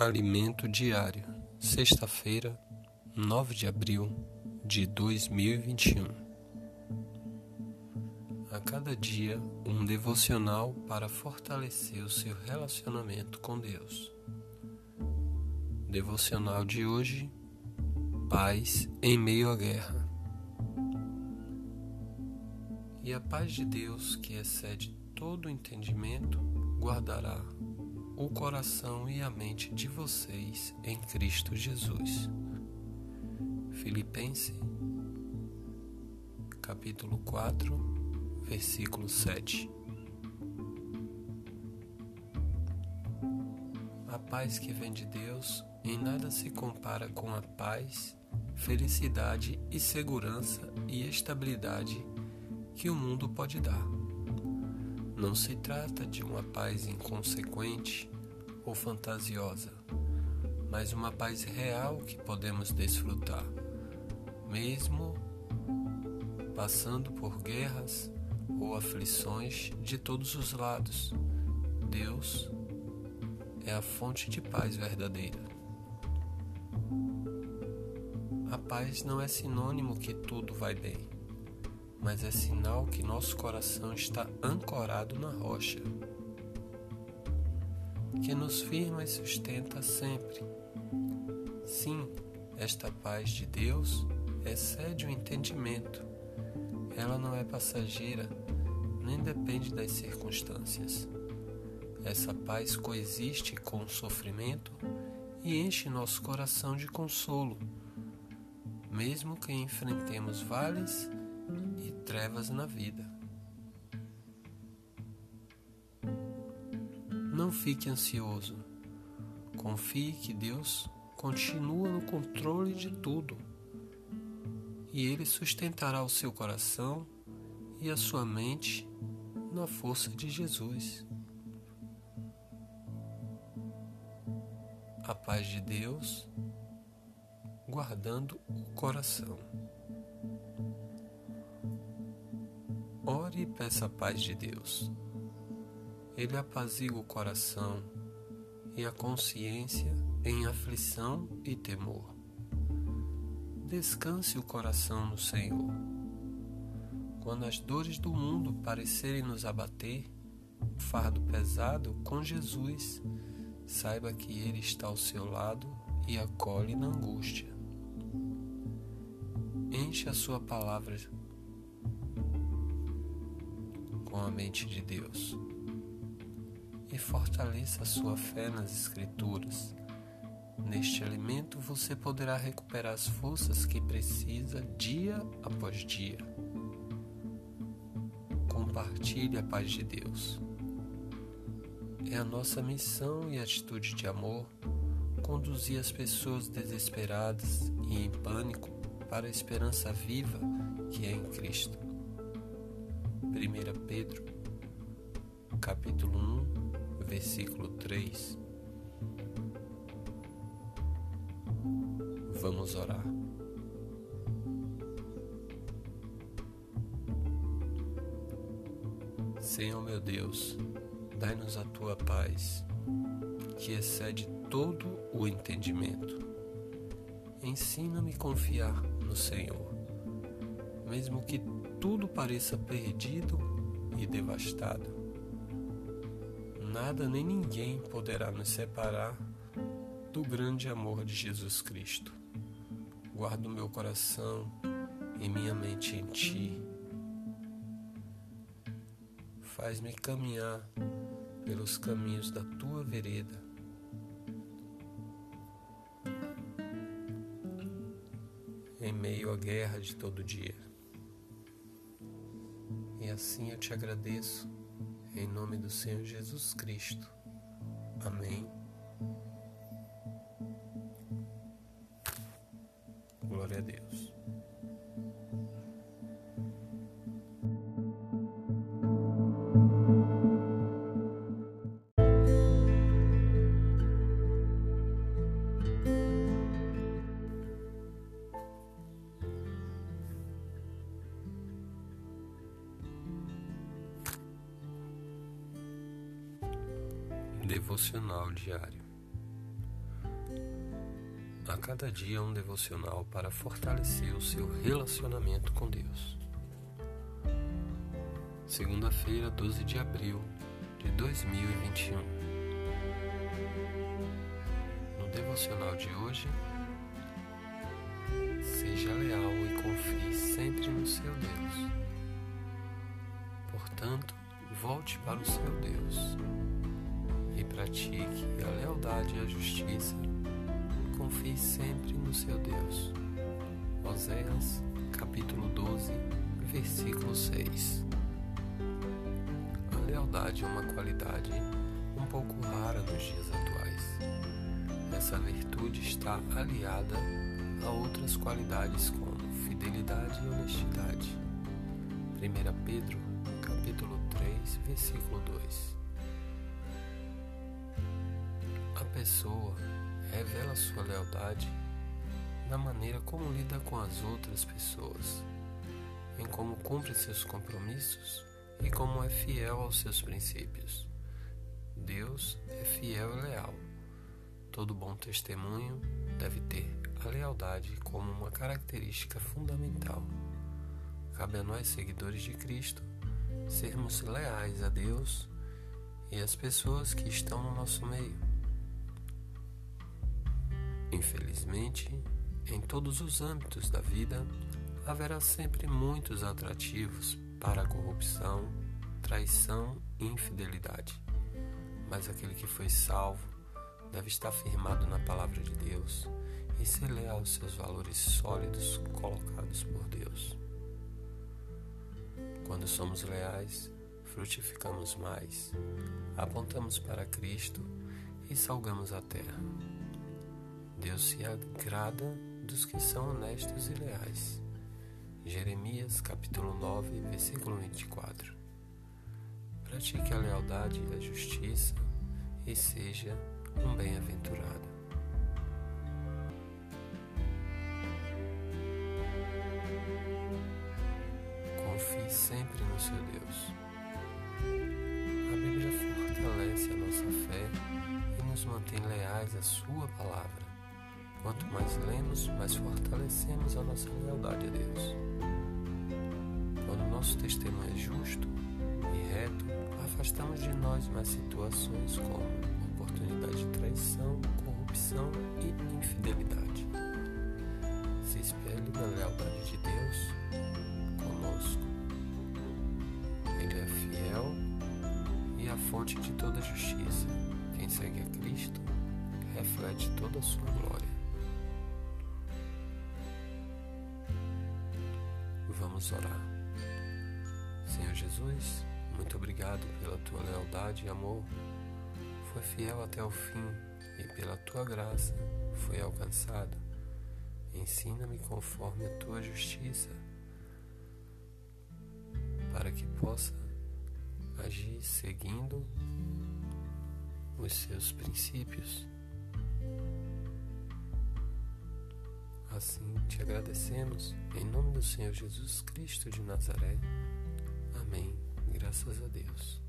Alimento Diário, sexta-feira, 9 de abril de 2021. A cada dia, um devocional para fortalecer o seu relacionamento com Deus. Devocional de hoje: Paz em meio à guerra. E a paz de Deus, que excede todo entendimento, guardará o coração e a mente de vocês em Cristo Jesus. Filipenses, capítulo 4, versículo 7. A paz que vem de Deus em nada se compara com a paz, felicidade e segurança e estabilidade que o mundo pode dar. Não se trata de uma paz inconsequente ou fantasiosa, mas uma paz real que podemos desfrutar, mesmo passando por guerras ou aflições de todos os lados. Deus é a fonte de paz verdadeira. A paz não é sinônimo que tudo vai bem mas é sinal que nosso coração está ancorado na rocha, que nos firma e sustenta sempre. Sim, esta paz de Deus excede o entendimento. Ela não é passageira, nem depende das circunstâncias. Essa paz coexiste com o sofrimento e enche nosso coração de consolo, mesmo que enfrentemos vales trevas na vida. Não fique ansioso. Confie que Deus continua no controle de tudo e Ele sustentará o seu coração e a sua mente na força de Jesus. A paz de Deus guardando o coração. Ore e peça a paz de Deus. Ele apazigua o coração e a consciência em aflição e temor. Descanse o coração no Senhor. Quando as dores do mundo parecerem nos abater, fardo pesado com Jesus, saiba que Ele está ao seu lado e acolhe na angústia. Enche a sua palavra com a mente de Deus e fortaleça sua fé nas Escrituras. Neste alimento você poderá recuperar as forças que precisa dia após dia. Compartilhe a paz de Deus. É a nossa missão e atitude de amor conduzir as pessoas desesperadas e em pânico para a esperança viva que é em Cristo. 1 Pedro, capítulo 1, versículo 3. Vamos orar. Senhor meu Deus, dai-nos a tua paz, que excede todo o entendimento. Ensina-me a confiar no Senhor, mesmo que tudo pareça perdido e devastado. Nada nem ninguém poderá nos separar do grande amor de Jesus Cristo. Guardo meu coração e minha mente em Ti. Faz-me caminhar pelos caminhos da Tua vereda. Em meio à guerra de todo dia. Assim eu te agradeço, em nome do Senhor Jesus Cristo. Amém. Glória a Deus. Devocional Diário A cada dia um devocional para fortalecer o seu relacionamento com Deus. Segunda-feira, 12 de abril de 2021. No devocional de hoje, seja leal e confie sempre no seu Deus. Portanto, volte para o seu Deus pratique a lealdade e a justiça confie sempre no seu Deus. Oséias, capítulo 12, versículo 6. A lealdade é uma qualidade um pouco rara nos dias atuais. Essa virtude está aliada a outras qualidades como fidelidade e honestidade. 1 Pedro, capítulo 3, versículo 2. Pessoa revela sua lealdade na maneira como lida com as outras pessoas, em como cumpre seus compromissos e como é fiel aos seus princípios. Deus é fiel e leal. Todo bom testemunho deve ter a lealdade como uma característica fundamental. Cabe a nós, seguidores de Cristo, sermos leais a Deus e às pessoas que estão no nosso meio. Infelizmente, em todos os âmbitos da vida, haverá sempre muitos atrativos para a corrupção, traição e infidelidade. Mas aquele que foi salvo deve estar firmado na palavra de Deus e ser leal aos seus valores sólidos colocados por Deus. Quando somos leais, frutificamos mais, apontamos para Cristo e salgamos a terra. Deus se agrada dos que são honestos e leais. Jeremias capítulo 9, versículo 24. Pratique a lealdade e a justiça e seja um bem-aventurado. Confie sempre no seu Deus. A Bíblia fortalece a nossa fé e nos mantém leais à Sua palavra. Quanto mais lemos, mais fortalecemos a nossa lealdade a Deus. Quando nosso testemunho é justo e reto, afastamos de nós mais situações como oportunidade de traição, corrupção e infidelidade. Se espelhe na lealdade de Deus conosco. Ele é fiel e a fonte de toda justiça. Quem segue a Cristo reflete toda a sua glória. Vamos orar. Senhor Jesus, muito obrigado pela tua lealdade e amor. Foi fiel até o fim e pela tua graça foi alcançado. Ensina-me conforme a tua justiça, para que possa agir seguindo os seus princípios. Assim te agradecemos, em nome do Senhor Jesus Cristo de Nazaré. Amém. Graças a Deus.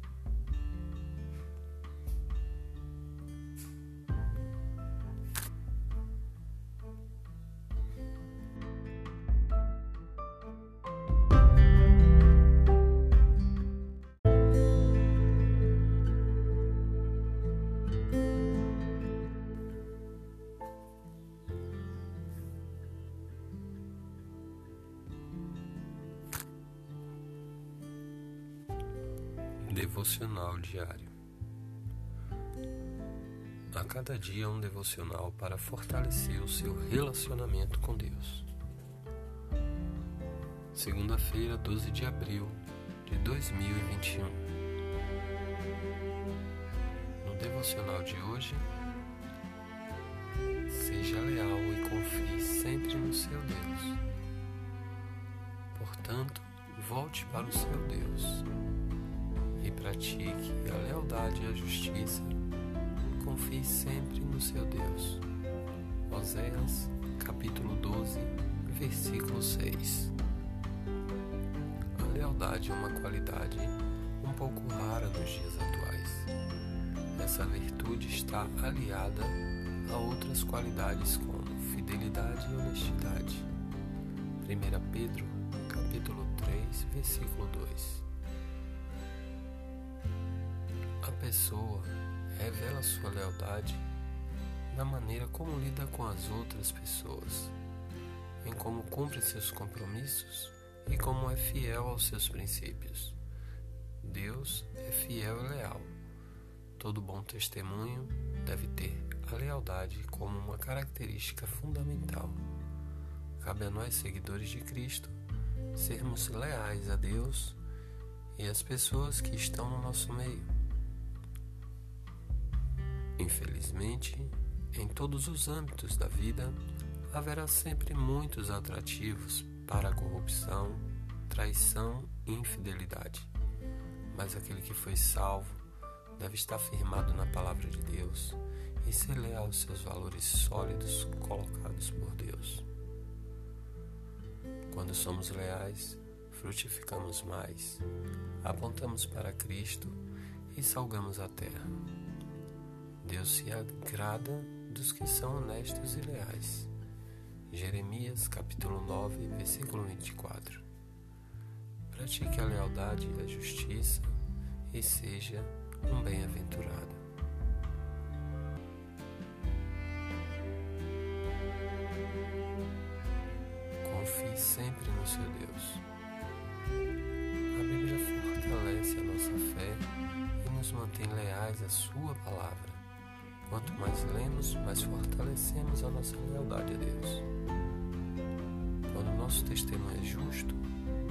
Devocional diário. A cada dia um devocional para fortalecer o seu relacionamento com Deus. Segunda-feira, 12 de abril de 2021. No devocional de hoje, seja leal e confie sempre no seu Deus. Portanto, volte para o seu Deus e pratique a lealdade e a justiça. Confie sempre no seu Deus. Oséias, capítulo 12, versículo 6. A lealdade é uma qualidade um pouco rara nos dias atuais. Essa virtude está aliada a outras qualidades como fidelidade e honestidade. 1 Pedro, capítulo 3, versículo 2. Pessoa revela sua lealdade na maneira como lida com as outras pessoas, em como cumpre seus compromissos e como é fiel aos seus princípios. Deus é fiel e leal. Todo bom testemunho deve ter a lealdade como uma característica fundamental. Cabe a nós, seguidores de Cristo, sermos leais a Deus e às pessoas que estão no nosso meio. Infelizmente, em todos os âmbitos da vida, haverá sempre muitos atrativos para a corrupção, traição e infidelidade. Mas aquele que foi salvo deve estar firmado na palavra de Deus e ser leal aos seus valores sólidos colocados por Deus. Quando somos leais, frutificamos mais, apontamos para Cristo e salgamos a terra. Deus se agrada dos que são honestos e leais. Jeremias capítulo 9, versículo 24. Pratique a lealdade e a justiça e seja um bem-aventurado. Confie sempre no seu Deus. A Bíblia fortalece a nossa fé e nos mantém leais à Sua palavra. Quanto mais lemos, mais fortalecemos a nossa lealdade a Deus. Quando nosso testemunho é justo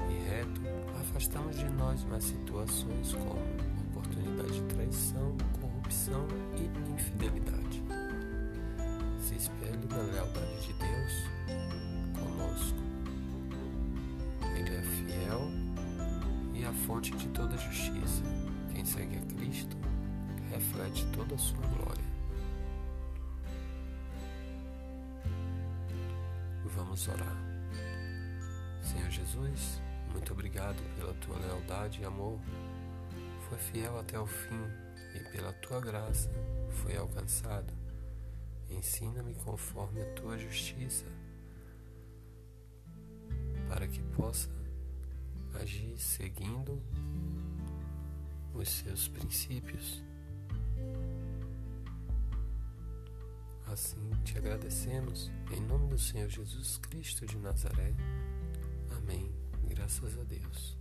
e reto, afastamos de nós mais situações como oportunidade de traição, corrupção e infidelidade. Se espelhe na lealdade de Deus conosco. Ele é fiel e a fonte de toda justiça. Quem segue a Cristo reflete toda a sua glória. Vamos orar. Senhor Jesus, muito obrigado pela tua lealdade e amor. Foi fiel até o fim e pela tua graça foi alcançado. Ensina-me conforme a tua justiça, para que possa agir seguindo os seus princípios. Assim te agradecemos, em nome do Senhor Jesus Cristo de Nazaré. Amém. Graças a Deus.